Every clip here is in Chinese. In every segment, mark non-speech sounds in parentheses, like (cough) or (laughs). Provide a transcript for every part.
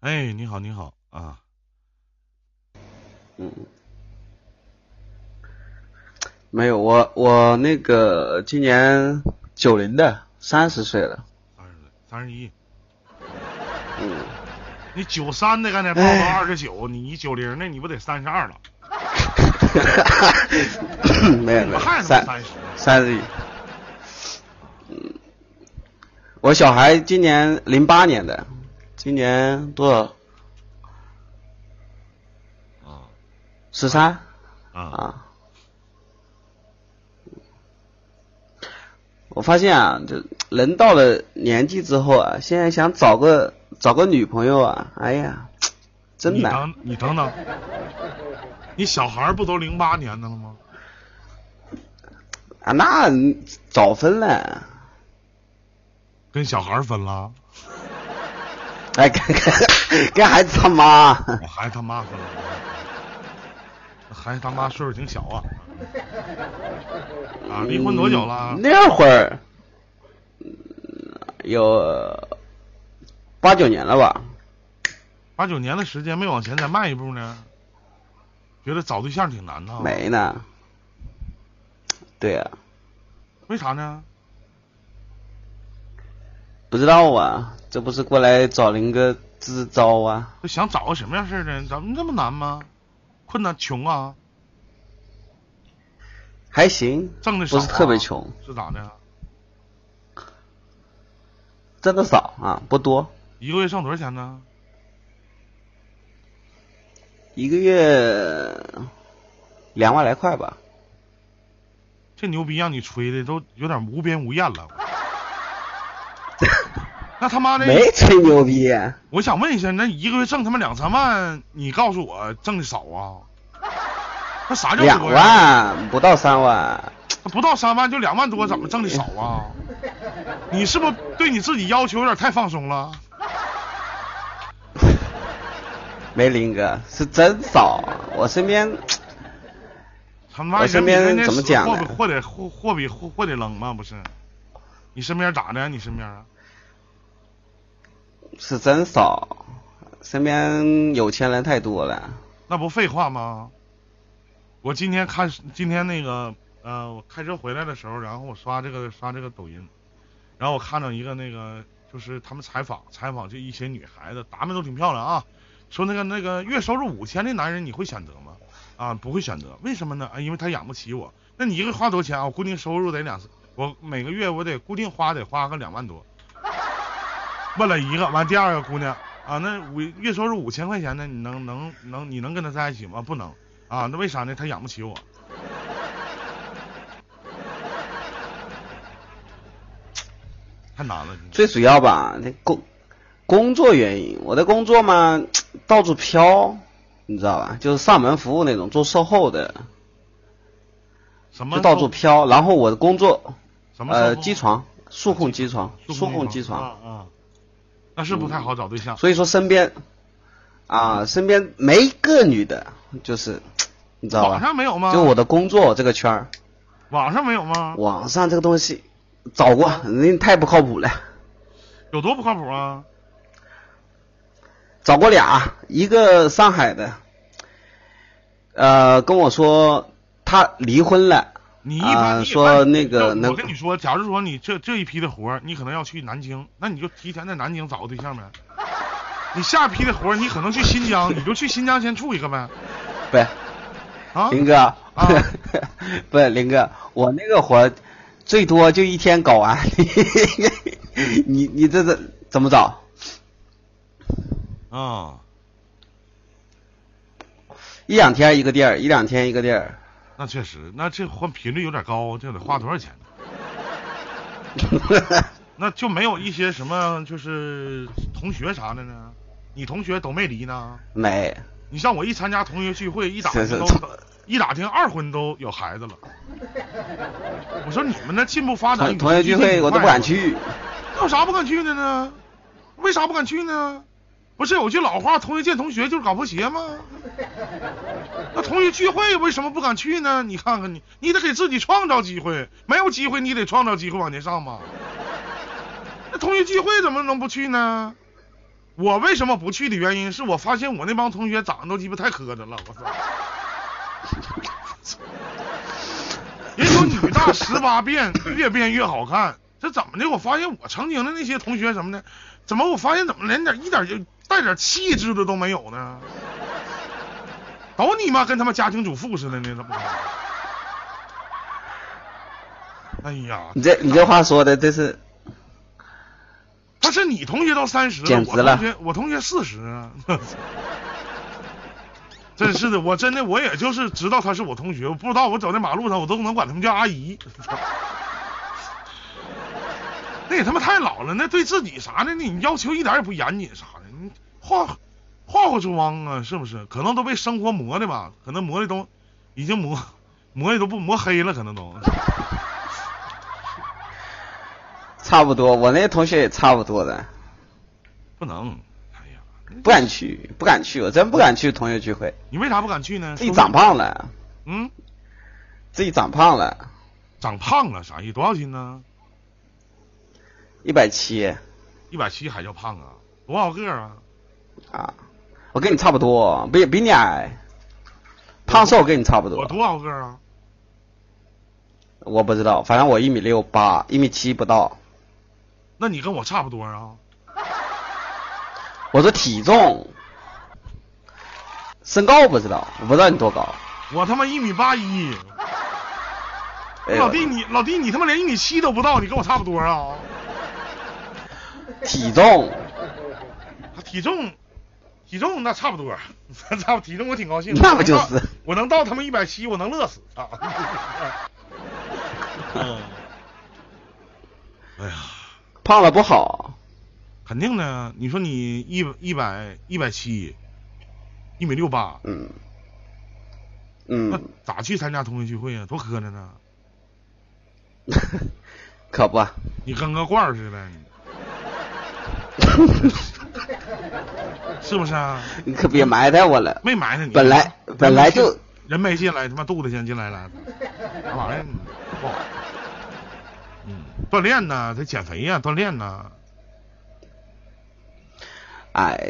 哎，你好，你好啊，嗯，没有，我我那个今年九零的，三十岁了。三十岁三十一，嗯，你九三的刚才报到二十九，你九零的你不得三十二了？(laughs) 没有没有，三三十？三十一。嗯，我小孩今年零八年的，今年多少？啊十三啊，啊。我发现啊，就人到了年纪之后啊，现在想找个找个女朋友啊，哎呀，真难。你等你等等，你小孩不都零八年的了吗？啊，那早分了。跟小孩分了，哎，跟跟 (laughs) 跟孩子他妈，我孩子他妈分了，孩子他妈岁数挺小啊。啊，离婚多久了？嗯那会儿嗯有八九年了吧？八九年的时间没往前再迈一步呢？觉得找对象挺难的。？没呢。对呀、为啥呢？不知道啊，这不是过来找林哥支支招啊？想找个什么样式儿的？怎么这么难吗？困难穷啊？还行，挣的？不是特别穷，是咋的？挣的少啊，不多，一个月挣多少钱呢？一个月两万来块吧。这牛逼让你吹的都有点无边无沿了。(laughs) 那他妈的，没吹牛逼，我想问一下，那一个月挣他妈两三万，你告诉我挣的少啊？那啥叫两？万不到三万，那不到三万就两万多，怎么挣的少啊？你是不是对你自己要求有点太放松了？(laughs) 没林哥是真少。我身边他妈我身边怎么讲呢货比货得货货比货货得扔吗？不是？你身边咋的？你身边啊？是真少，身边有钱人太多了。那不废话吗？我今天看今天那个呃，我开车回来的时候，然后我刷这个刷这个抖音，然后我看到一个那个就是他们采访采访这一些女孩子，打扮都挺漂亮啊，说那个那个月收入五千的男人你会选择吗？啊，不会选择，为什么呢？啊，因为他养不起我。那你一个月花多少钱啊？我固定收入得两，我每个月我得固定花得花个两万多。问了一个，完第二个姑娘啊，那五月收入五千块钱的，你能能能你能跟他在一起吗？不能啊，那为啥呢？他养不起我。太难了，最主要吧，那工工作原因，我的工作嘛，到处飘，你知道吧？就是上门服务那种，做售后的，什么就到处飘。然后我的工作，呃，什么呃机床，数控机床，数数控机床。啊啊，那是不太好找对象。所以说身边啊，身边没一个女的，就是你知道吧网？上没有吗？就我的工作这个圈儿，网上没有吗？网上这个东西找过，人家太不靠谱了。有多不靠谱啊？找过俩，一个上海的，呃，跟我说他离婚了，你一啊般、你说那个能我跟你说，假如说你这这一批的活儿，你可能要去南京，那你就提前在南京找个对象呗。你下一批的活儿，你可能去新疆，你就去新疆先处一个呗。不是啊，林哥，啊 (laughs) 不是林哥，我那个活儿最多就一天搞完，(laughs) 你你这这怎么找？啊，一两天一个地儿，一两天一个地儿，那确实，那这换频率有点高，这得花多少钱呢？(laughs) 那就没有一些什么就是同学啥的呢？你同学都没离呢？没，你像我一参加同学聚会，一打听都一打听二婚都有孩子了。我说你们那进步发展，同同学聚会我都不敢。去，那有啥不敢去的呢？为啥不敢去呢？不是有句老话，同学见同学就是搞破鞋吗？(laughs) 那同学聚会为什么不敢去呢？你看看你，你得给自己创造机会，没有机会你得创造机会往前上嘛。那同学聚会怎么能不去呢？我为什么不去的原因是我发现我那帮同学长得都鸡巴太磕碜了，我操！人说女大十八变，越变越好看，这怎么的？我发现我曾经的那些同学什么的，怎么我发现怎么连点一点就带点气质的都没有呢？都你妈跟他妈家庭主妇似的呢，怎么？哎呀，你这你这话说的这是他是你同学都三十了，我同学我同学四十啊。真是的，我真的我也就是知道他是我同学，我不知道我走在马路上我都能管他们叫阿姨。那也他妈太老了，那对自己啥的，你要求一点也不严谨啥化化化妆啊，是不是？可能都被生活磨的吧，可能磨的都已经磨磨的都不磨黑了，可能都。(laughs) 差不多，我那些同学也差不多的，不能，哎呀，不敢去，不敢去，我真不敢去同学聚会，你为啥不敢去呢？自己长胖了，嗯，自己长胖了，长胖了啥意思？多少斤呢？一百七一百七还叫胖啊？多少个啊？啊，我跟你差不多，比比你矮，胖瘦跟你差不多，我多少个啊？我不知道，反正我一米六八，一米七不到。那你跟我差不多啊？(laughs) 我说体重，身高我不知道，我不知道你多高。我他妈一米八一，哎老弟你老弟你他妈连一米七都不到，你跟我差不多啊？体重，体重体重那差不多，(laughs) 差不体重我挺高兴。那不就是我能到他妈一百七，我能乐死啊！嗯，(laughs) 哎呀，胖了不好。肯定的，你说你一一百一百七，一米六八，嗯那嗯，咋去参加同学聚会啊？多磕碜呢！(laughs) 可不，你跟个罐儿似的，是不是啊？你可别埋汰我了。没埋汰你，本来本来就人没进来，他妈肚子先进来了，啥玩意儿？不好。嗯，锻炼呢，得减肥呀、锻炼呢。哎，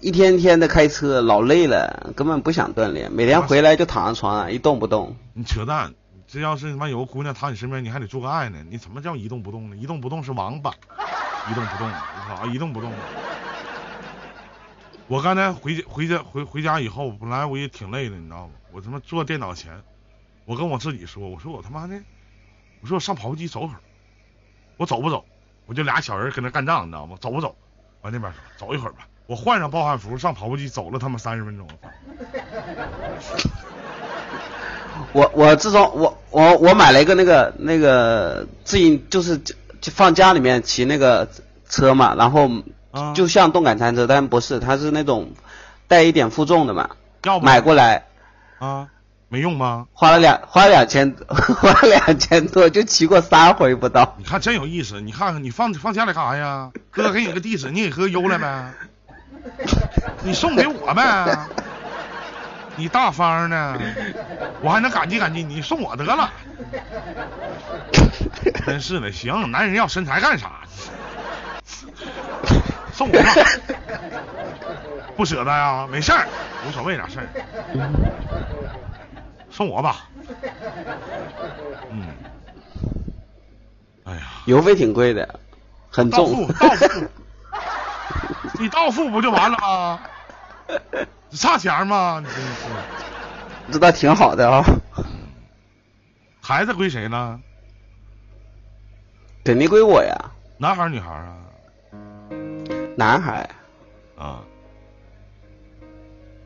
一天天的开车老累了，根本不想锻炼，每天回来就躺在床上一动不动。你扯淡！这要是他妈有个姑娘躺你身边，你还得做个爱呢。你怎么叫一动不动呢？一动不动是王八，一动不动，我操，一动不动。我刚才回家回家回回家以后，本来我也挺累的，你知道吗？我他妈坐电脑前，我跟我自己说，我说我他妈的，我说我上跑步机走会儿，我走不走？我就俩小人跟那干仗，你知道吗？走不走？完那边说走一会儿吧，我换上暴汗服上跑步机走了他妈三十分钟。(laughs) 我我自从我我我买了一个那个那个自行就是就放家里面骑那个车嘛，然后啊就像动感单车，但不是，它是那种带一点负重的嘛，要买过来啊？没用吗？花了两 (laughs) 花了两千 (laughs) 花了两千多，就骑过三回不到。你看真有意思，你看看你放放家里干啥呀？哥给你个地址，你给哥邮来呗，(laughs) 你送给我呗，你大方呢，我还能感激感激你，送我得了。真是的，行，男人要身材干啥？送我吧，不舍得呀，没事儿，无所谓啥事儿，送我吧。嗯，哎呀。邮费挺贵的，很到重付。到付，你到付不就完了吗？你差钱吗？你真是，这倒挺好的啊、孩子归谁呢？肯定归我呀，男孩儿女孩儿啊？男孩，啊。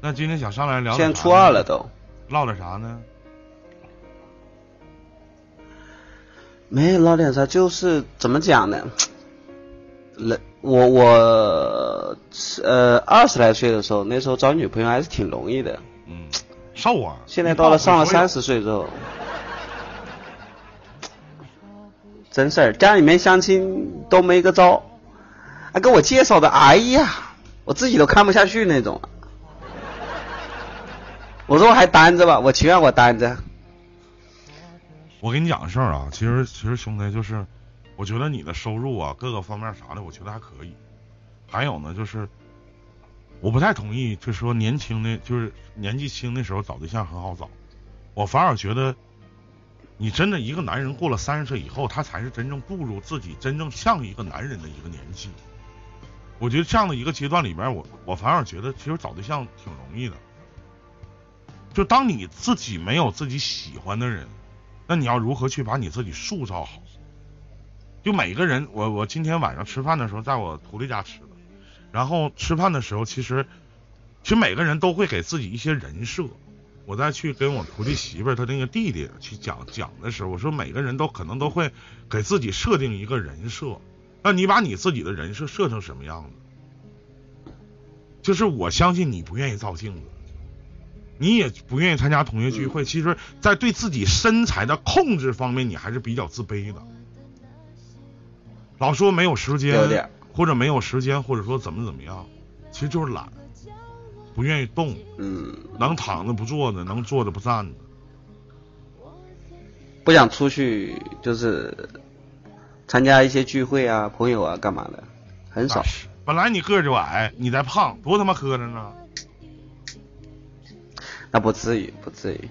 那今天想上来聊点现在初二了，都。唠点啥呢？没唠点啥，就是怎么讲呢？(tsk) 人我我呃二十来岁的时候，那时候找女朋友还是挺容易的。嗯，瘦啊。现在到了上了三十，十岁之后，真事儿，家里面相亲都没个招，还给我介绍的，哎呀，我自己都看不下去那种。(laughs) 我说我还单着吧，我情愿我单着。我跟你讲个事儿啊，其实其实兄弟就是，我觉得你的收入啊，各个方面啥的，我觉得还可以。还有呢，就是我不太同意，就是说年轻的，就是年纪轻的时候找对象很好找。我反而觉得，你真的一个男人过了三十岁以后，他才是真正步入自己真正像一个男人的一个年纪。我觉得这样的一个阶段里边，我我反而觉得其实找对象挺容易的。就当你自己没有自己喜欢的人，那你要如何去把你自己塑造好？就每个人，我我今天晚上吃饭的时候，在我徒弟家吃的。然后吃饭的时候，其实其实每个人都会给自己一些人设。我再去跟我徒弟媳妇儿他那个弟弟去讲讲的时候，我说每个人都可能都会给自己设定一个人设。那你把你自己的人设设成什么样子？就是我相信你不愿意照镜子，你也不愿意参加同学聚会。其实，在对自己身材的控制方面，你还是比较自卑的。老说没有时间。或者没有时间，或者说怎么怎么样，其实就是懒，不愿意动，嗯，能躺着不坐着，能坐着不站着，不想出去就是参加一些聚会啊，朋友啊，干嘛的，很少。本来你个儿就矮，你再胖，多他妈磕碜呢。那不至于，不至于，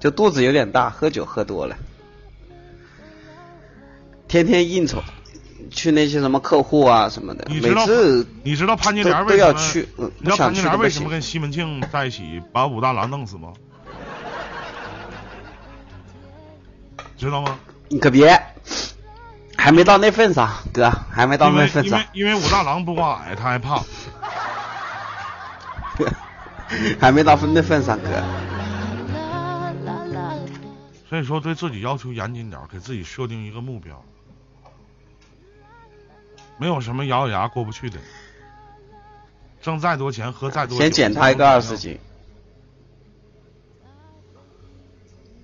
就肚子有点大，喝酒喝多了，天天应酬。去那些什么客户啊什么的，每次你知道潘金莲为什么？你知道潘金莲为什么跟西门庆在一起把武大郎弄死吗？知道吗？你可别，(laughs) 还没到那份上，哥，还没到那份上。因为因为武大郎不光矮，他还胖。还没到分那份上，哥。所以说，对自己要求严谨点，给自己设定一个目标。没有什么咬咬牙过不去的，挣再多钱，喝再多。先减他一个二十斤，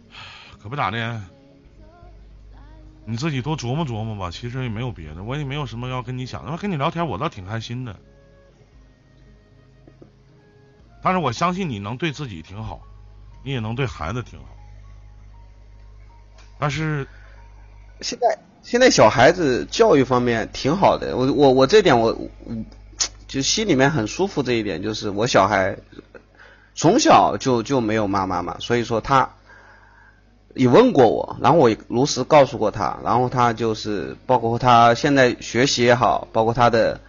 (sighs) 可不咋的。你自己多琢磨琢磨吧。其实也没有别的，我也没有什么要跟你讲。的。跟你聊天，我倒挺开心的。但是我相信你能对自己挺好，你也能对孩子挺好。但是现在。现在小孩子教育方面挺好的，我我我这点我，就心里面很舒服。这一点就是我小孩从小就就没有妈妈嘛，所以说他也问过我，然后我如实告诉过他，然后他就是包括他现在学习也好，包括他的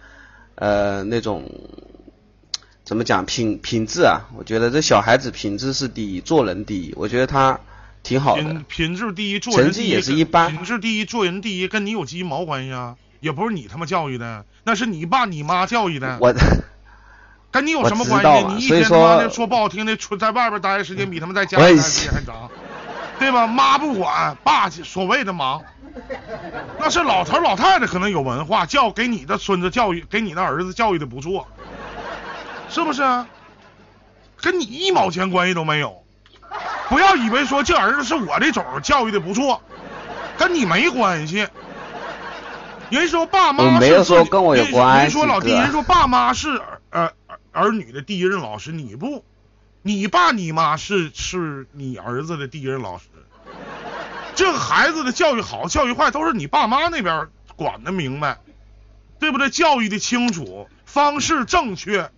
呃那种怎么讲品品质啊，我觉得这小孩子品质是第一，做人第一，我觉得他。挺好的，品品质第一，做人第一。也是一般。品质第一，做人第一，跟你有鸡毛关系啊？也不是你他妈教育的，那是你爸你妈教育的。我，跟你有什么关系？你一天他妈的说不好听的，出在外边待的时间比他们在家待的时间还长，对吧？妈不管，爸所谓的忙，那是老头老太太可能有文化，教给你的孙子教育，给你的儿子教育的不错，是不是？跟你一毛钱关系都没有。不要以为说这儿子是我的种，教育的不错，跟你没关系。人说爸妈是，人说老弟，人说爸妈是儿儿女的第一任老师，你不，你爸你妈是是你儿子的第一任老师。这个孩子的教育好教育坏都是你爸妈那边管的明白，对不对？教育的清楚，方式正确。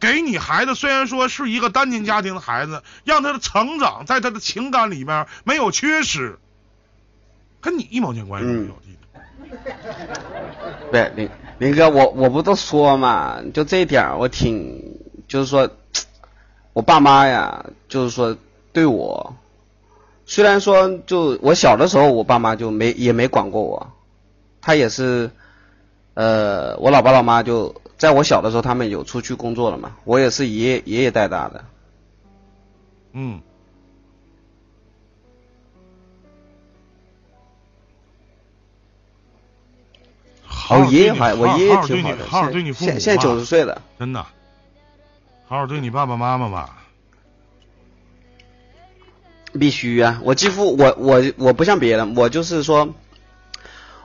给你孩子，虽然说是一个单亲家庭的孩子，让他的成长在他的情感里面没有缺失，跟你一毛钱关系都没有。对，林林哥，我我不都说嘛，就这一点我挺，就是说，我爸妈呀，就是说对我，虽然说就我小的时候，我爸妈就没也没管过我，他也是，呃，我老爸老妈就。在我小的时候，他们有出去工作了嘛？我也是爷爷爷爷带大的。嗯。我爷爷还我爷爷挺好的，好好对你父母现现在九十岁了。真的。好好对你爸爸妈妈吧。必须啊！我几乎我我我不像别人，我就是说，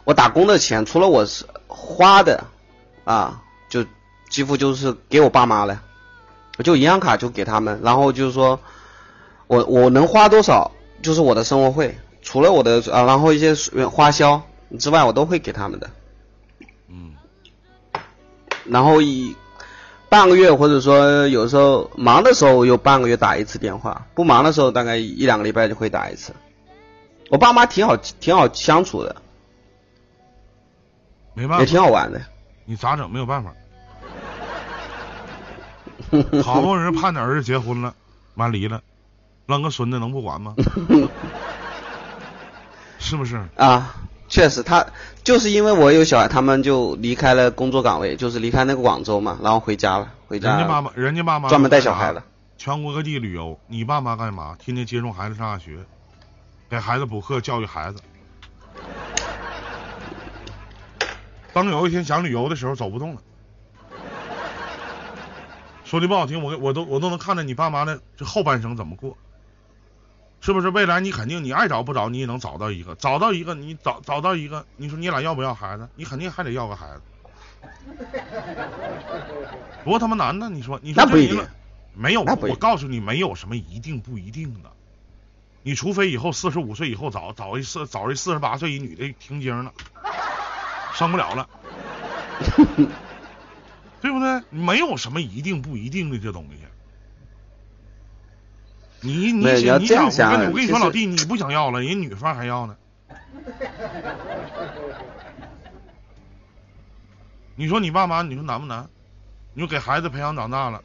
我打工的钱除了我是花的啊。就几乎就是给我爸妈了，我就银行卡就给他们，然后就是说，我我能花多少就是我的生活费，除了我的啊，然后一些花销之外，我都会给他们的。嗯。然后以半个月或者说有时候忙的时候有半个月打一次电话，不忙的时候大概一两个礼拜就会打一次。我爸妈挺好，挺好相处的，没办法，也挺好玩的。你咋整？没有办法。好不容易盼着儿子结婚了，完离了，扔个孙子能不管吗？是不是？啊，确实，他就是因为我有小孩，他们就离开了工作岗位，就是离开那个广州嘛，然后回家了，回家。人家妈妈，人家妈妈专门带小孩的，全国各地旅游。你爸妈干嘛？天天接送孩子上下学，给孩子补课，教育孩子。当有一天想旅游的时候，走不动了。说句不好听，我我都我都能看着你爸妈的这后半生怎么过。是不是未来你肯定你爱找不找你也能找到一个，找到一个你找找到一个，你说你俩要不要孩子？你肯定还得要个孩子，多他妈难呢！你说你说这没有，我告诉你没有什么一定不一定的，你除非以后四十五岁以后找找一四找一四十八岁一女的停经了，生不了了，(laughs) 对不对？没有什么一定不一定的这东西。你你想你想我跟我跟你说老弟，你不想要了，人女方还要呢。(laughs) 你说你爸妈，你说难不难？你说给孩子培养长大了，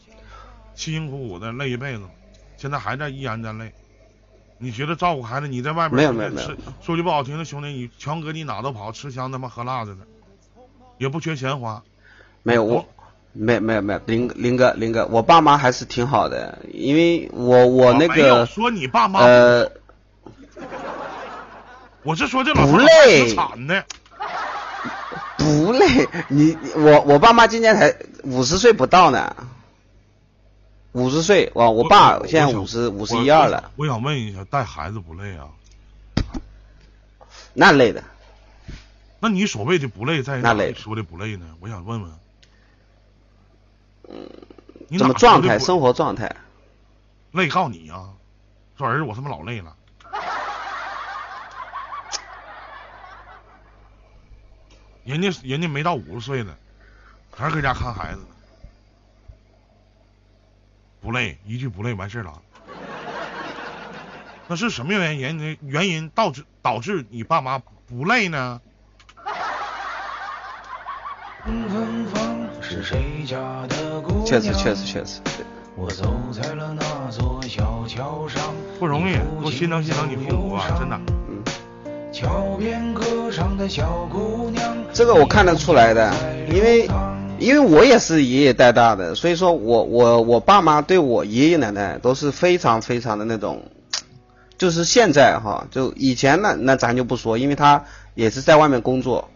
辛辛苦苦的累一辈子，现在还在依然在累。你觉得照顾孩子，你在外边没有没有没有，说句不好听的，兄弟，你全国你哪都跑，吃香他妈喝辣的呢，也不缺钱花。没有我。没没有没有，林林哥林哥，我爸妈还是挺好的，因为我我那个说你爸妈呃，我是说这老不累，惨的，不累，你我我爸妈今年才五十岁不到呢，五十岁，我我爸现在五十五十一二了。我想问一下，带孩子不累啊？那累的。那你所谓的不累在哪里说的不累呢？我想问问。嗯，怎么状态？生活状态？累告你啊！说儿子，我他妈老累了。(laughs) 人家人家没到五十岁呢，还是搁家看孩子呢。不累，一句不累完事了。那是什么原因？原原因导致导致你爸妈不累呢？(laughs) 是谁家的确实确实确实，我走在了那座小桥上，不容易，我心疼心疼你父母啊，真的。嗯。桥边歌唱的小姑娘。这个我看得出来的，因为因为我也是爷爷带大的，所以说我我我爸妈对我爷爷奶奶都是非常非常的那种，就是现在哈，就以前那那咱就不说，因为他也是在外面工作，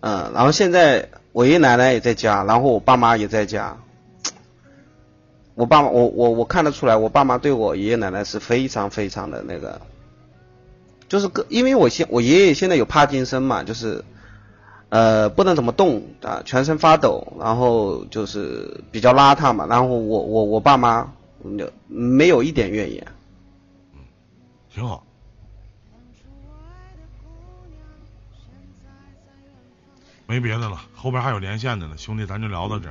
嗯，然后现在。我爷爷奶奶也在家，然后我爸妈也在家。我爸妈我我我看得出来，我爸妈对我爷爷奶奶是非常非常的那个，就是个，因为我现我爷爷现在有帕金森嘛，就是呃不能怎么动啊，全身发抖，然后就是比较邋遢嘛，然后我我我爸妈没有一点怨言。嗯，挺好。没别的了，后边还有连线的呢，兄弟，咱就聊到这。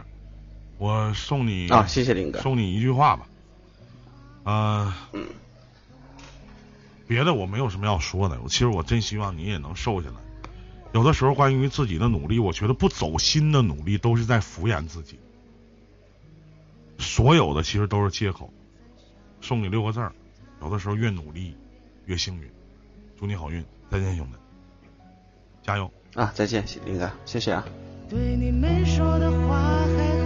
我送你啊，谢谢林哥，送你一句话吧。嗯，别的我没有什么要说的。我其实我真希望你也能瘦下来。有的时候关于自己的努力，我觉得不走心的努力都是在敷衍自己。所有的其实都是借口。送你六个字儿：有的时候越努力越幸运。祝你好运，再见，兄弟，加油。啊，再见，林哥，谢谢啊。对你没说的话还很